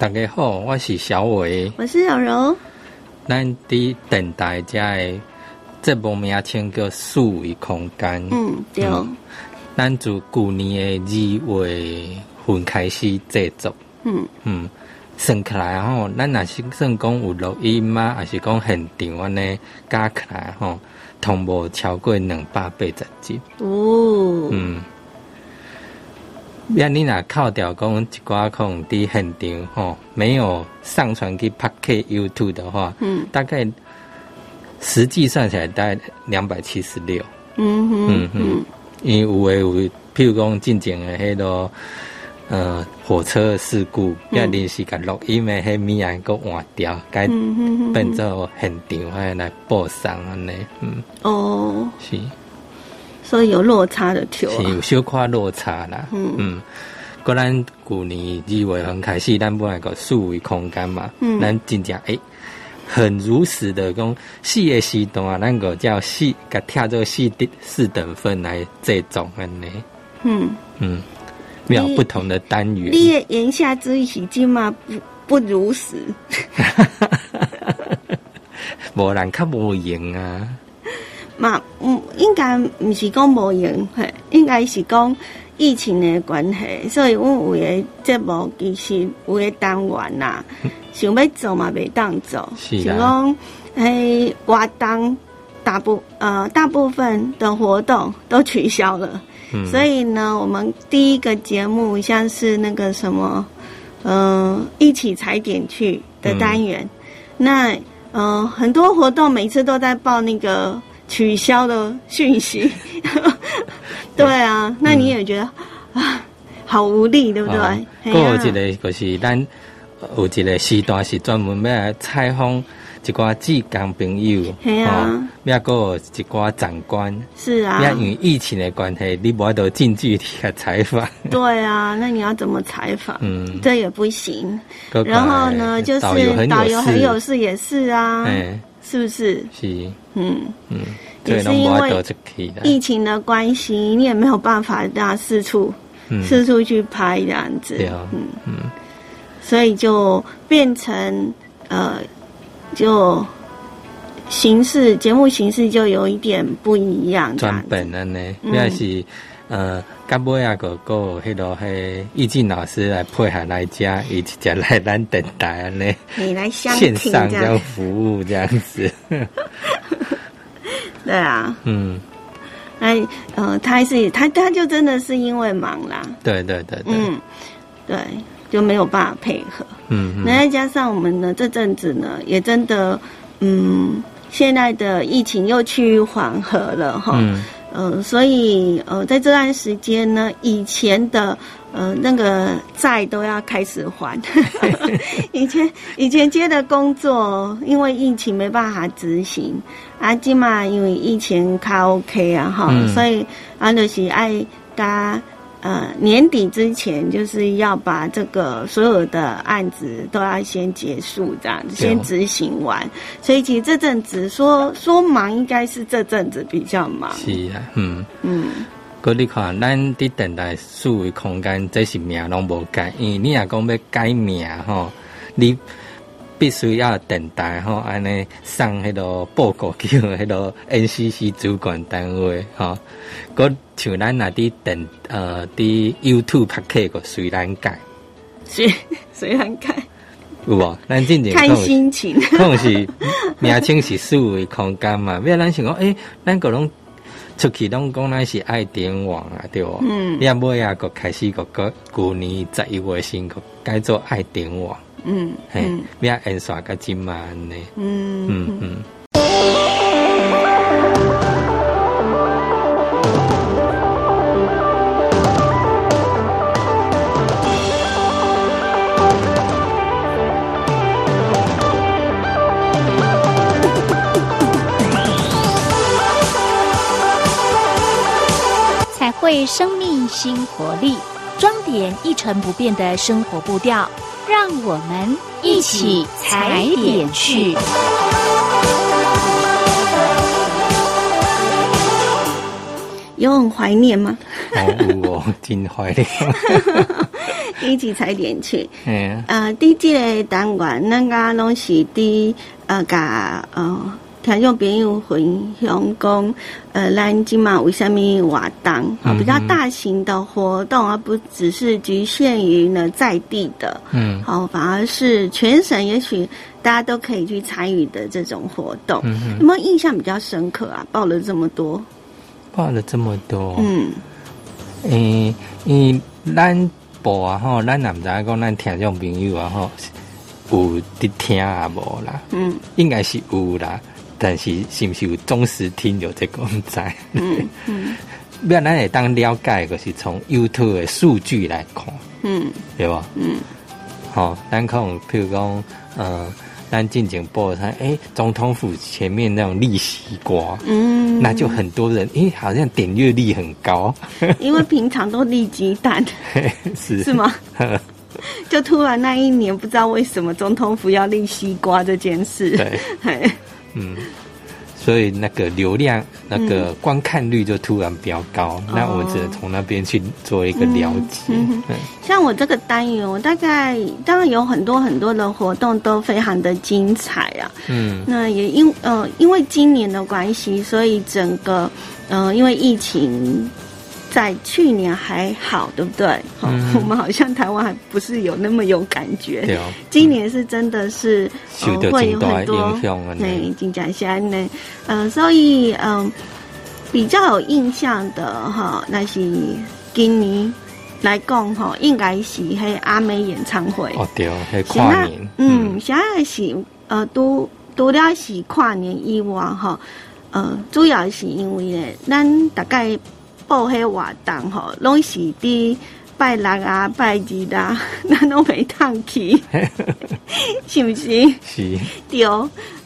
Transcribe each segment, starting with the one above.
大家好，我是小伟，我是小柔。咱伫等待家的节目名称叫四维空间。嗯，对。咱自去年的二月份开始制作。嗯嗯，算起来吼，咱若是算讲有录音吗？还是讲现场安尼加起来吼，同无超过两百八十集。哦。嗯。要你若靠掉讲一寡空伫现场吼，没有上传去拍 K YouTube 的话，嗯，大概实际算起来大概两百七十六。嗯哼，嗯哼，因为有诶有，譬如讲进前诶迄个呃火车事故，要临时甲录音诶迄物啊，搁换掉，改变做现场还来播送安尼，嗯，哦，是。所以有落差的条，是有小夸落差啦。嗯嗯，果咱去年二月份开始，咱本来个数维空间嘛，嗯咱真正诶，很如实的讲四个时段啊，咱个叫四，甲跳做四等四等份来这种安尼。嗯嗯，有不同的单元。你言下之意是今嘛不不如实。无人较无用啊。嘛，嗯，应该毋是讲无用，嘿，应该是讲疫情的关系，所以阮有诶节目其实有诶单元呐，想要做嘛袂当做，是讲诶活动大部呃大部分的活动都取消了，所以呢，我们第一个节目像是那个什么，嗯，一起踩点去的单元，那嗯很多活动每次都在报那个。取消的讯息，对啊，那你也觉得啊，好无力，对不对？有一个就是咱有一个时段是专门要来采访一寡志工朋友，系啊，要个一寡长官，是啊，因为疫情的关系，你无得近距离的采访。对啊，那你要怎么采访？嗯，这也不行。然后呢，就是导游很有事也是啊。是不是？是，嗯。嗯，也是因为疫情的关系，你也没有办法让四处四处去拍这样子，嗯。嗯，所以就变成呃，就形式节目形式就有一点不一样，转本了呢，那是呃。甲尾啊个个迄个迄易静老师来配合来家，一起来咱等待安尼，你来相线上这样服务这样子。对啊，嗯，哎，呃，他是他他就真的是因为忙啦，对对对，嗯，对，就没有办法配合，嗯，那再加上我们呢这阵子呢也真的，嗯，现在的疫情又趋于缓和了哈。呃，所以呃，在这段时间呢，以前的呃那个债都要开始还。以前以前接的工作，因为疫情没办法执行，啊，今嘛因为疫情卡 OK 啊哈，所以啊就是爱加。呃，年底之前就是要把这个所有的案子都要先结束，这样子先执行完。所以其实这阵子说说忙，应该是这阵子比较忙。是啊，嗯嗯。哥，你看，咱伫等待数位空间，这是名拢无改，因为你若讲要改名吼，你。必须要等待吼，安尼上迄个报告叫迄个 NCC 主管单位吼，个像咱那啲等呃啲 YouTube 拍客个随然改，随随然改，有无？咱真正看心情，可能是名称是四维空间嘛，要咱想讲，诶，咱个拢出去拢讲咱是爱点网啊，对无？嗯，要尾啊个开始个个旧年十一月先个改做爱点网。嗯，嘿，咩印刷个真慢呢？嗯嗯嗯。彩绘生命新活力，装点一成不变的生活步调。让我们一起踩点去。有很怀念吗？哦，我真怀念。一起踩点去。嗯，呃，第一个单元，咱家拢是伫呃，甲呃。听众朋友分享讲，呃，咱今嘛为什么活动啊？比较大型的活动，而不只是局限于呢在地的，嗯，好，反而是全省，也许大家都可以去参与的这种活动。有没有印象比较深刻啊？报了这么多，报了这么多，嗯，诶，因咱报啊吼，咱也毋知讲咱听众朋友啊吼，有伫听啊无啦？嗯，应该是有啦。但是是不是有忠实听友这个在？嗯嗯，要咱会当了解，就是从 YouTube 的数据来看，嗯，对吧？嗯，好，咱看，譬如讲，嗯，咱进前播他，哎，总统府前面那种立西瓜，嗯，那就很多人，哎，好像点阅率很高，因为平常都立鸡蛋，是是吗？就突然那一年，不知道为什么总统府要立西瓜这件事，对。嗯，所以那个流量、那个观看率就突然比较高，那我们只能从那边去做一个了解。像我这个单元，我大概当然有很多很多的活动都非常的精彩啊。嗯，那也因呃因为今年的关系，所以整个嗯因为疫情。在去年还好，对不对？嗯，我们好像台湾还不是有那么有感觉。对哦，今年是真的是会有很多对金甲山呢，嗯，所以嗯比较有印象的哈，那是今年来讲哈，应该是黑阿美演唱会哦，对，黑跨年，嗯，现在是呃，都都了是跨年以外哈，呃，主要是因为呢，咱大概。报迄活动吼，拢是伫拜六啊、拜日啊，咱拢袂通去，是毋是？是。对，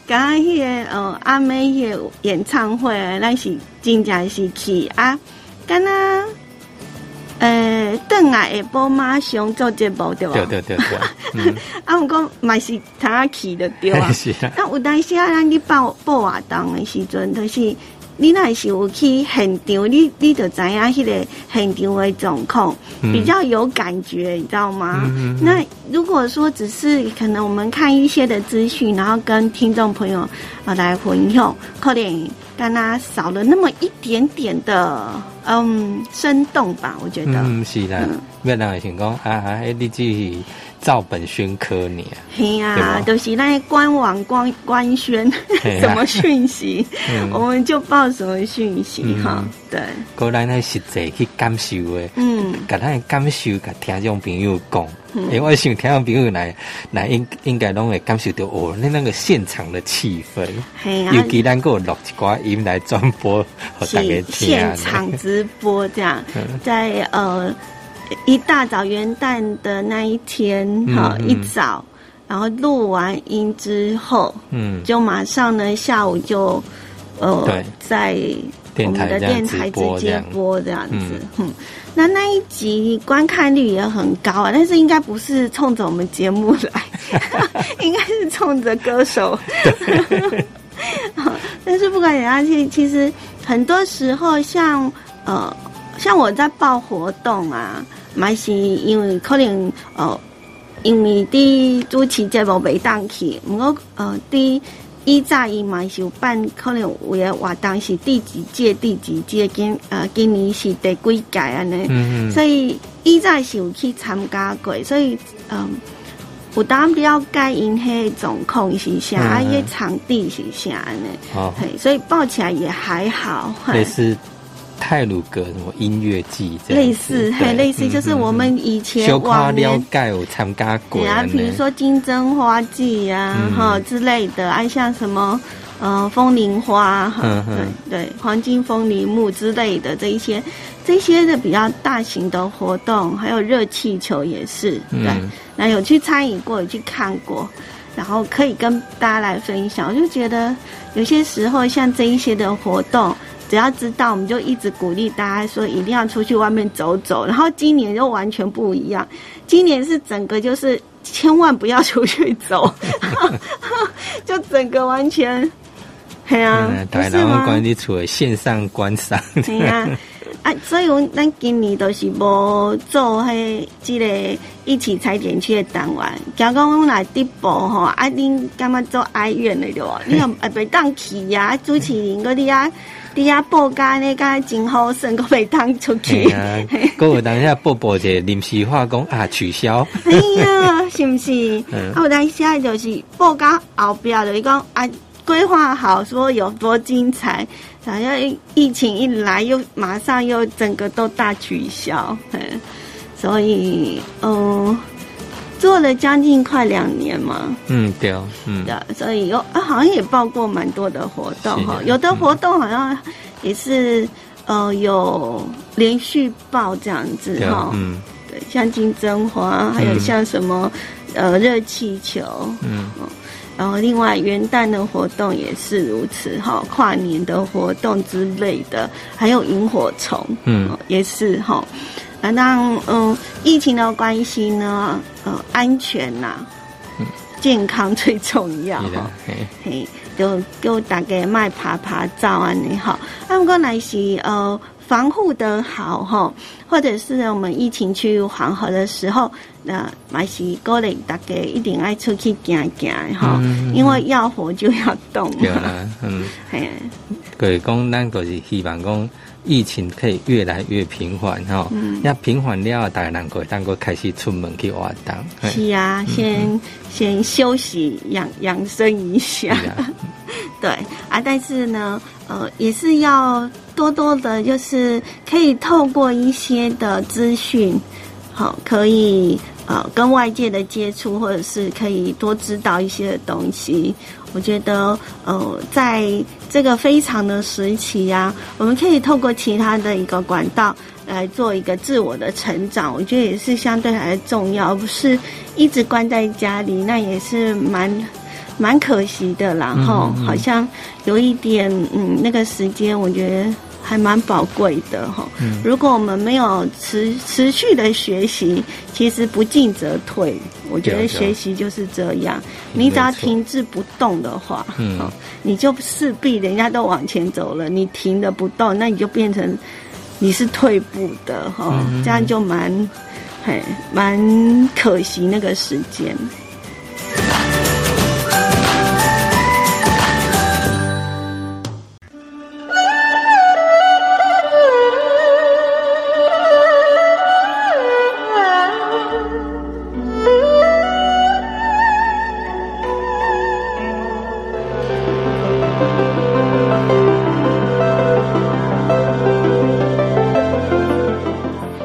刚刚迄个呃阿妹迄个演唱会，咱是真正是去啊，敢若呃，邓来下晡马上做节目对吧？对对对对。啊，毋过嘛是通啊去的对啊。是啊。那有当时啊，咱去报报活动的时阵，都是。你那是有去现场，你你就知影迄个现场的状况，比较有感觉，你知道吗？那如果说只是可能我们看一些的资讯，然后跟听众朋友啊来分享，可能但他少了那么一点点的嗯生动吧，我觉得。嗯，是的，越南的情况啊啊，你继续。照本宣科呢？嘿呀，都是那官网官官宣 什么讯息，我们就报什么讯息哈。对，过来那实际去感受的，嗯，甲咱感受，甲听众朋友讲，因为我想听众朋友来来应应该拢会感受到哦，那那个现场的气氛，尤其咱个录一寡音来转播，和大家听。现场直播这样，在呃。一大早元旦的那一天，哈，一早，然后录完音之后，嗯，就马上呢，下午就，呃，在我们的电台直接播这样子，嗯，那那一集观看率也很高啊，但是应该不是冲着我们节目来，应该是冲着歌手，但是不管怎样，其其实很多时候像呃。像我在报活动啊，嘛是因为可能呃，因为伫主持节目袂当去，毋过呃，伫以早伊嘛是有办，可能有诶活动是第几届第几届，今呃今年是第几届安尼，所以以早是有去参加过，所以嗯，有当了解因迄状况是啥，啊，伊场地是啥安尼，哦，所以报起来也还好，类似。泰鲁格什么音乐季这类似，很类似，就是我们以前往了解有参加过啊，比如说金针花季呀，哈之类的，啊，像什么呃风铃花，哈，对对，黄金风铃木之类的这一些，这些的比较大型的活动，还有热气球也是，对，那有去参与过，有去看过，然后可以跟大家来分享，我就觉得有些时候像这一些的活动。只要知道，我们就一直鼓励大家说一定要出去外面走走。然后今年就完全不一样，今年是整个就是千万不要出去走，就整个完全，对啊，对，然后关于除了线上观赏，对啊，啊，所以讲咱今年都是无做迄即个一起踩点去的单元。假讲我来直播吼，啊，恁干嘛做哀怨的对你又啊袂当去呀？主持人嗰啲啊，啲啊报价呢，刚才真好，剩个袂当出去。各位等下报报者临时化工啊，取消。哎呀，是不是？啊，我当下就是报价后边就讲啊，规划好说有多精彩。好像疫情一来，又马上又整个都大取消，嗯，所以嗯，做了将近快两年嘛，嗯，对，嗯，对，所以有啊，好像也报过蛮多的活动哈，有的活动好像也是呃有连续报这样子哈，嗯，对，像金针花，还有像什么呃热气球，嗯。然后，另外元旦的活动也是如此哈，跨年的活动之类的，还有萤火虫，嗯，也是哈。那当嗯疫情的关系呢，呃，安全呐，健康最重要哈。嘿，就就大概卖爬爬照啊，你好。那不过来是呃。防护的好哈，或者是我们疫情去黄河的时候，那还是鼓励大家一定爱出去行行哈，因为要活就要动。对啦，嗯，嘿，对，讲咱就是希望讲疫情可以越来越平缓哈，要平缓了，大家能够能够开始出门去活动。是啊，先先休息养养生一下。对啊，但是呢，呃，也是要。多多的，就是可以透过一些的资讯，好，可以呃跟外界的接触，或者是可以多知道一些的东西。我觉得呃，在这个非常的时期呀，我们可以透过其他的一个管道来做一个自我的成长。我觉得也是相对来重要，而不是一直关在家里，那也是蛮。蛮可惜的，然后好像有一点，嗯，那个时间我觉得还蛮宝贵的哈。如果我们没有持持续的学习，其实不进则退。我觉得学习就是这样，你只要停滞不动的话，嗯，你就势必人家都往前走了，你停的不动，那你就变成你是退步的哈。这样就蛮，嘿，蛮可惜那个时间。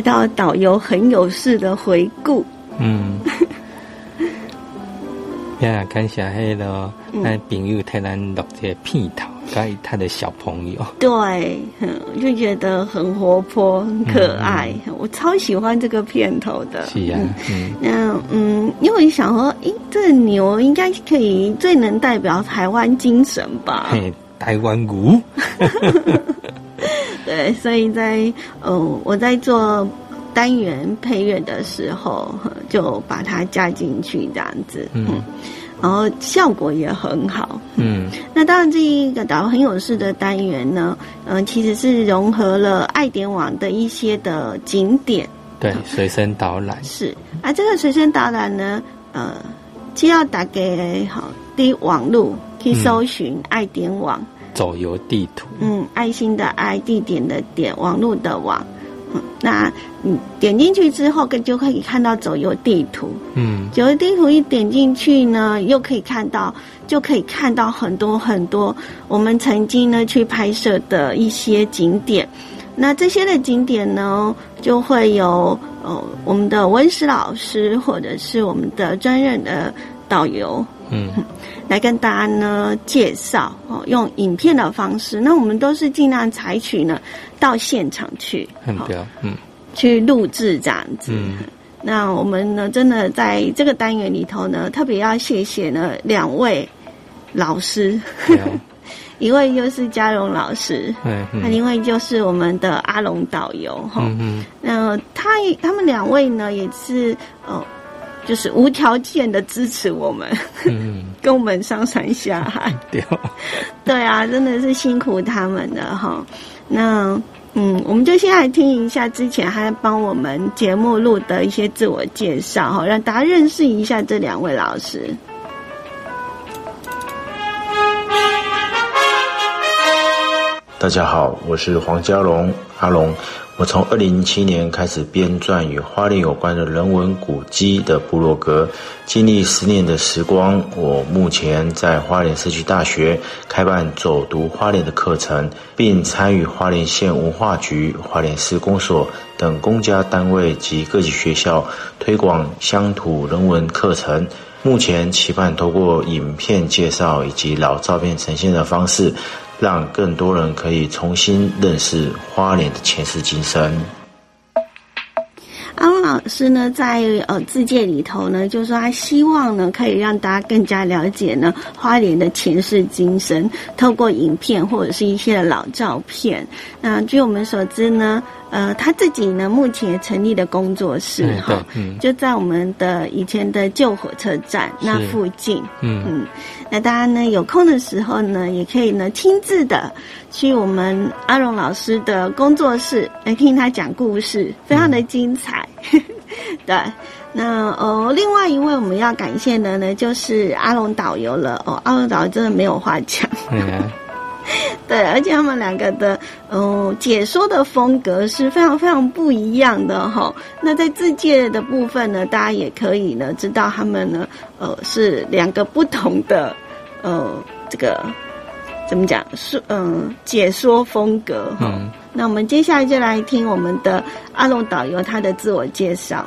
到导游很有事的回顾。嗯，呀，看下黑了，那朋友太难录这片头，跟他的小朋友。对，就觉得很活泼、很可爱，我超喜欢这个片头的。是呀，嗯，那嗯，因为想说，诶，这牛应该可以最能代表台湾精神吧？台湾鼓。对，所以在呃，我在做单元配乐的时候，就把它加进去这样子，嗯，然后效果也很好，嗯。那当然，这一个导很有事的单元呢，嗯，其实是融合了爱点网的一些的景点，对，随身导览。是。啊，这个随身导览呢，呃，既要打给好的网络去搜寻爱点网。走游地图，嗯，爱心的爱，地点的点，网络的网，嗯，那你点进去之后，就可以看到走游地图，嗯，走游地图一点进去呢，又可以看到，就可以看到很多很多我们曾经呢去拍摄的一些景点，那这些的景点呢，就会有呃我们的温室老师或者是我们的专任的导游嗯，来跟大家呢介绍哦，用影片的方式。那我们都是尽量采取呢到现场去，很标，嗯，去录制这样子。那我们呢，真的在这个单元里头呢，特别要谢谢呢两位老师，一位就是嘉荣老师，嗯，另外就是我们的阿龙导游哈，嗯那他他们两位呢也是呃，就是无条件的支持我们，嗯，跟我们上山下海，对，对啊，真的是辛苦他们了哈，那。嗯，我们就先来听一下之前还帮我们节目录的一些自我介绍哈，让大家认识一下这两位老师。大家好，我是黄家龙，阿龙。我从二零零七年开始编撰与花莲有关的人文古迹的部落格，经历十年的时光，我目前在花莲社区大学开办走读花莲的课程，并参与花莲县文化局、花莲市公所等公家单位及各级学校推广乡土人文课程。目前期盼透过影片介绍以及老照片呈现的方式。让更多人可以重新认识花莲的前世今生。安老师呢，在呃字界里头呢，就是说他希望呢，可以让大家更加了解呢花莲的前世今生，透过影片或者是一些老照片。那据我们所知呢。呃，他自己呢，目前成立的工作室哈，就在我们的以前的旧火车站那附近。嗯嗯，那大家呢有空的时候呢，也可以呢亲自的去我们阿荣老师的工作室来听他讲故事，非常的精彩。对，那哦，另外一位我们要感谢的呢，就是阿龙导游了。哦，阿龙导游真的没有话讲。对，而且他们两个的嗯解说的风格是非常非常不一样的哈。那在自介的部分呢，大家也可以呢知道他们呢呃是两个不同的呃这个怎么讲是嗯解说风格哈。那我们接下来就来听我们的阿龙导游他的自我介绍。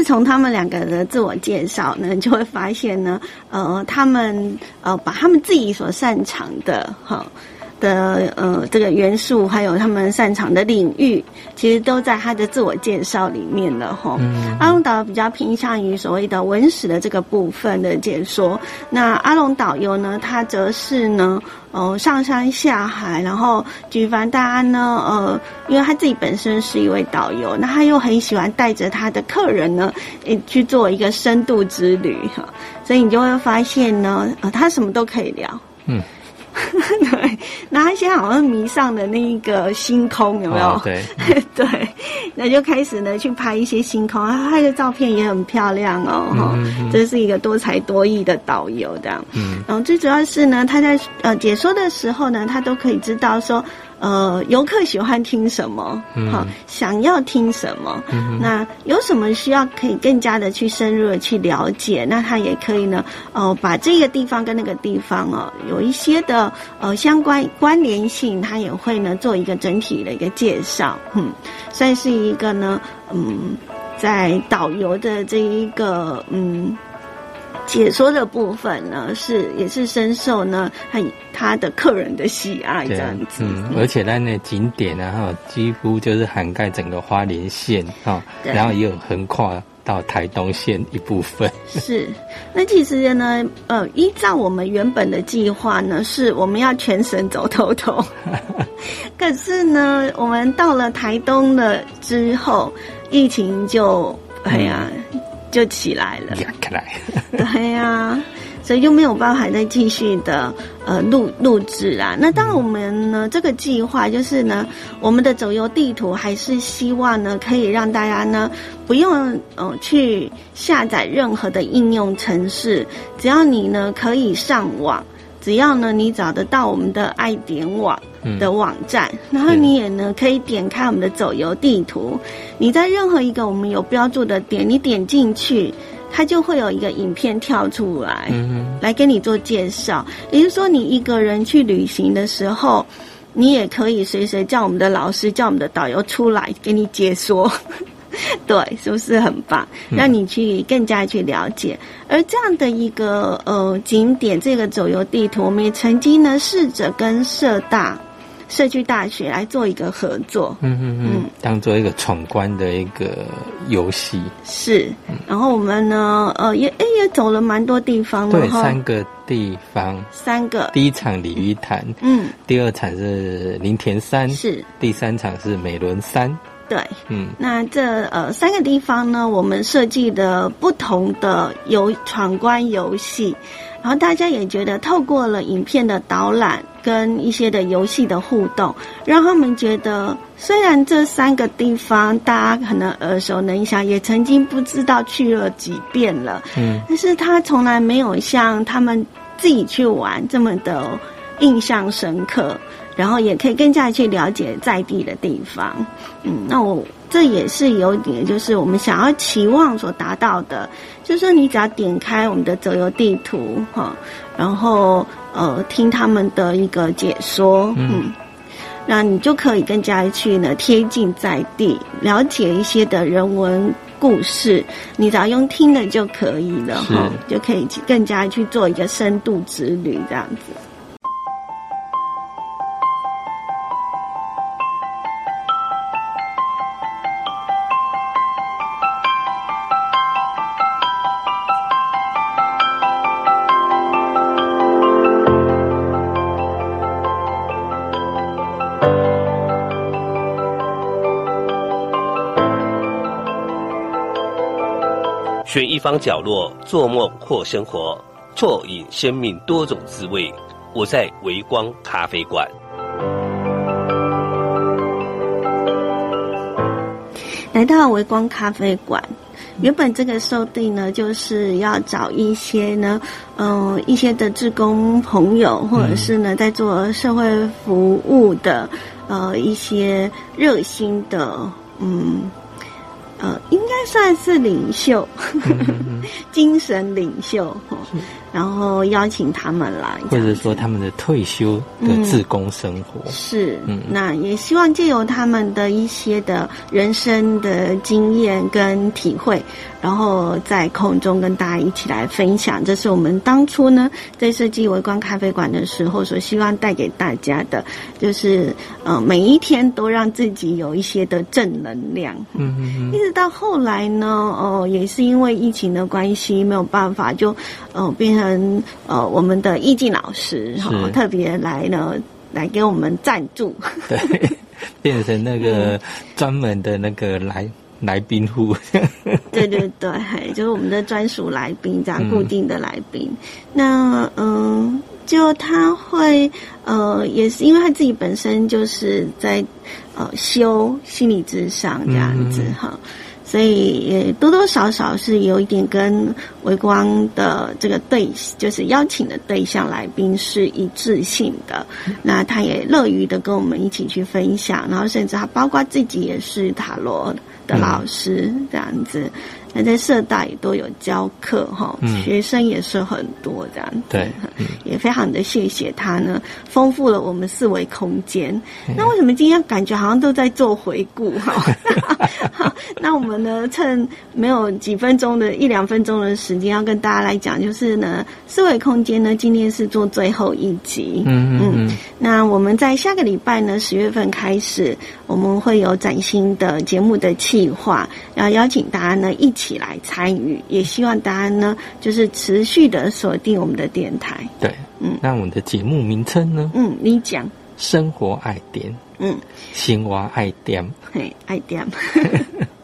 自从他们两个的自我介绍呢，就会发现呢？呃，他们呃，把他们自己所擅长的哈。的呃，这个元素还有他们擅长的领域，其实都在他的自我介绍里面了哈。阿龙导游比较偏向于所谓的文史的这个部分的解说，那阿龙导游呢，他则是呢，哦，上山下海，然后举凡大家呢，呃，因为他自己本身是一位导游，那他又很喜欢带着他的客人呢，去做一个深度之旅哈，所以你就会发现呢，呃，他什么都可以聊，嗯。对，那他现在好像迷上了那一个星空，有没有？对，对，那就开始呢去拍一些星空，他拍的照片也很漂亮哦，哈，这是一个多才多艺的导游这样。嗯，然后最主要是呢，他在呃解说的时候呢，他都可以知道说。呃，游客喜欢听什么？好，想要听什么？嗯那有什么需要可以更加的去深入的去了解？那他也可以呢，呃，把这个地方跟那个地方哦，有一些的呃相关关联性，他也会呢做一个整体的一个介绍。嗯，算是一个呢，嗯，在导游的这一个嗯。解说的部分呢，是也是深受呢很他的客人的喜爱这样子，嗯，而且在那景点呢哈，几乎就是涵盖整个花莲县哈，然后也有横跨到台东县一部分。是，那其实呢，呃，依照我们原本的计划呢，是我们要全省走透透，可是呢，我们到了台东了之后，疫情就哎呀。就起来了，起来，对呀，所以就没有办法再继续的呃录录制啊。那当然我们呢这个计划就是呢，我们的走游地图还是希望呢可以让大家呢不用呃去下载任何的应用程式，只要你呢可以上网。只要呢，你找得到我们的爱点网的网站，然后你也呢可以点开我们的走游地图。你在任何一个我们有标注的点，你点进去，它就会有一个影片跳出来，来跟你做介绍。也就是说，你一个人去旅行的时候，你也可以随时叫我们的老师、叫我们的导游出来给你解说。对，是不是很棒？让你去更加去了解。而这样的一个呃景点，这个走游地图，我们也曾经呢试着跟社大社区大学来做一个合作。嗯嗯嗯，当做一个闯关的一个游戏。是，然后我们呢，呃，也哎也走了蛮多地方。对，三个地方。三个。第一场鲤鱼潭。嗯。第二场是林田山。是。第三场是美仑山。对，嗯，那这呃三个地方呢，我们设计的不同的游闯关游戏，然后大家也觉得透过了影片的导览跟一些的游戏的互动，让他们觉得虽然这三个地方大家可能耳熟能详，也曾经不知道去了几遍了，嗯，但是他从来没有像他们自己去玩这么的印象深刻。然后也可以更加去了解在地的地方，嗯，那我这也是有点，就是我们想要期望所达到的，就是说你只要点开我们的走游地图哈，然后呃听他们的一个解说，嗯，那你就可以更加去呢贴近在地，了解一些的人文故事，你只要用听的就可以了哈，就可以更加去做一个深度之旅这样子。方角落做梦或生活，啜饮生命多种滋味。我在微光咖啡馆。来到微光咖啡馆，原本这个设定呢，就是要找一些呢，嗯，一些的志工朋友，或者是呢，在做社会服务的，呃，一些热心的，嗯。呃，应该算是领袖，精神领袖哈。然后邀请他们来，或者说他们的退休的自工生活是，嗯，那也希望借由他们的一些的人生的经验跟体会，然后在空中跟大家一起来分享。这是我们当初呢在设计围观咖啡馆的时候所希望带给大家的，就是呃每一天都让自己有一些的正能量。嗯嗯嗯。一直到后来呢，哦，也是因为疫情的关系，没有办法就，呃，变。跟呃，我们的易静老师哈，特别来呢，来给我们赞助，对，变成那个专门的那个来来宾户，对对对，就是我们的专属来宾，这样固定的来宾。那嗯，就他会呃，也是因为他自己本身就是在呃修心理智商这样子哈。所以也多多少少是有一点跟微光的这个对，就是邀请的对象来宾是一致性的。那他也乐于的跟我们一起去分享，然后甚至他包括自己也是塔罗的老师这样子。那在社大也都有教课哈，学生也是很多这样。对，也非常的谢谢他呢，丰富了我们四维空间。那为什么今天感觉好像都在做回顾哈？那我们呢，趁没有几分钟的一两分钟的时间，要跟大家来讲，就是呢，四维空间呢，今天是做最后一集。嗯嗯嗯。那我们在下个礼拜呢，十月份开始，我们会有崭新的节目的企划，要邀请大家呢一。起来参与，也希望大家呢，就是持续的锁定我们的电台。对，嗯，那我们的节目名称呢？嗯，你讲。生活爱点。嗯，青蛙爱点。嘿，爱点。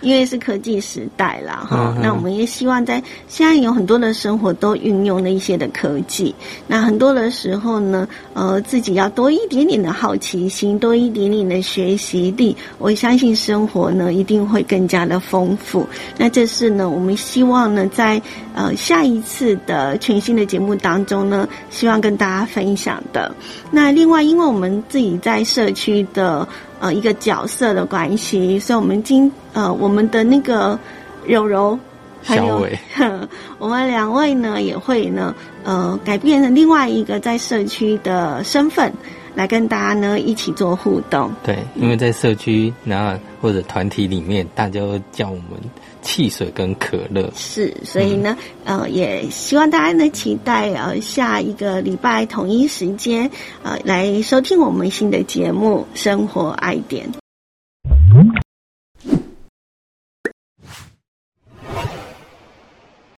因为是科技时代啦，哈。那我们也希望在现在有很多的生活都运用了一些的科技。那很多的时候呢，呃，自己要多一点点的好奇心，多一点点的学习力。我相信生活呢一定会更加的丰富。那这是呢，我们希望呢，在呃下一次的全新的节目当中呢，希望跟大家分享的。那另外，因为我们自己在社区的。呃，一个角色的关系，所以我们今呃，我们的那个柔柔，还有 我们两位呢，也会呢，呃，改变了另外一个在社区的身份。来跟大家呢一起做互动。对，因为在社区那或者团体里面，大家都叫我们汽水跟可乐。是，所以呢，呃，也希望大家呢期待呃下一个礼拜统一时间呃来收听我们新的节目《生活爱点》。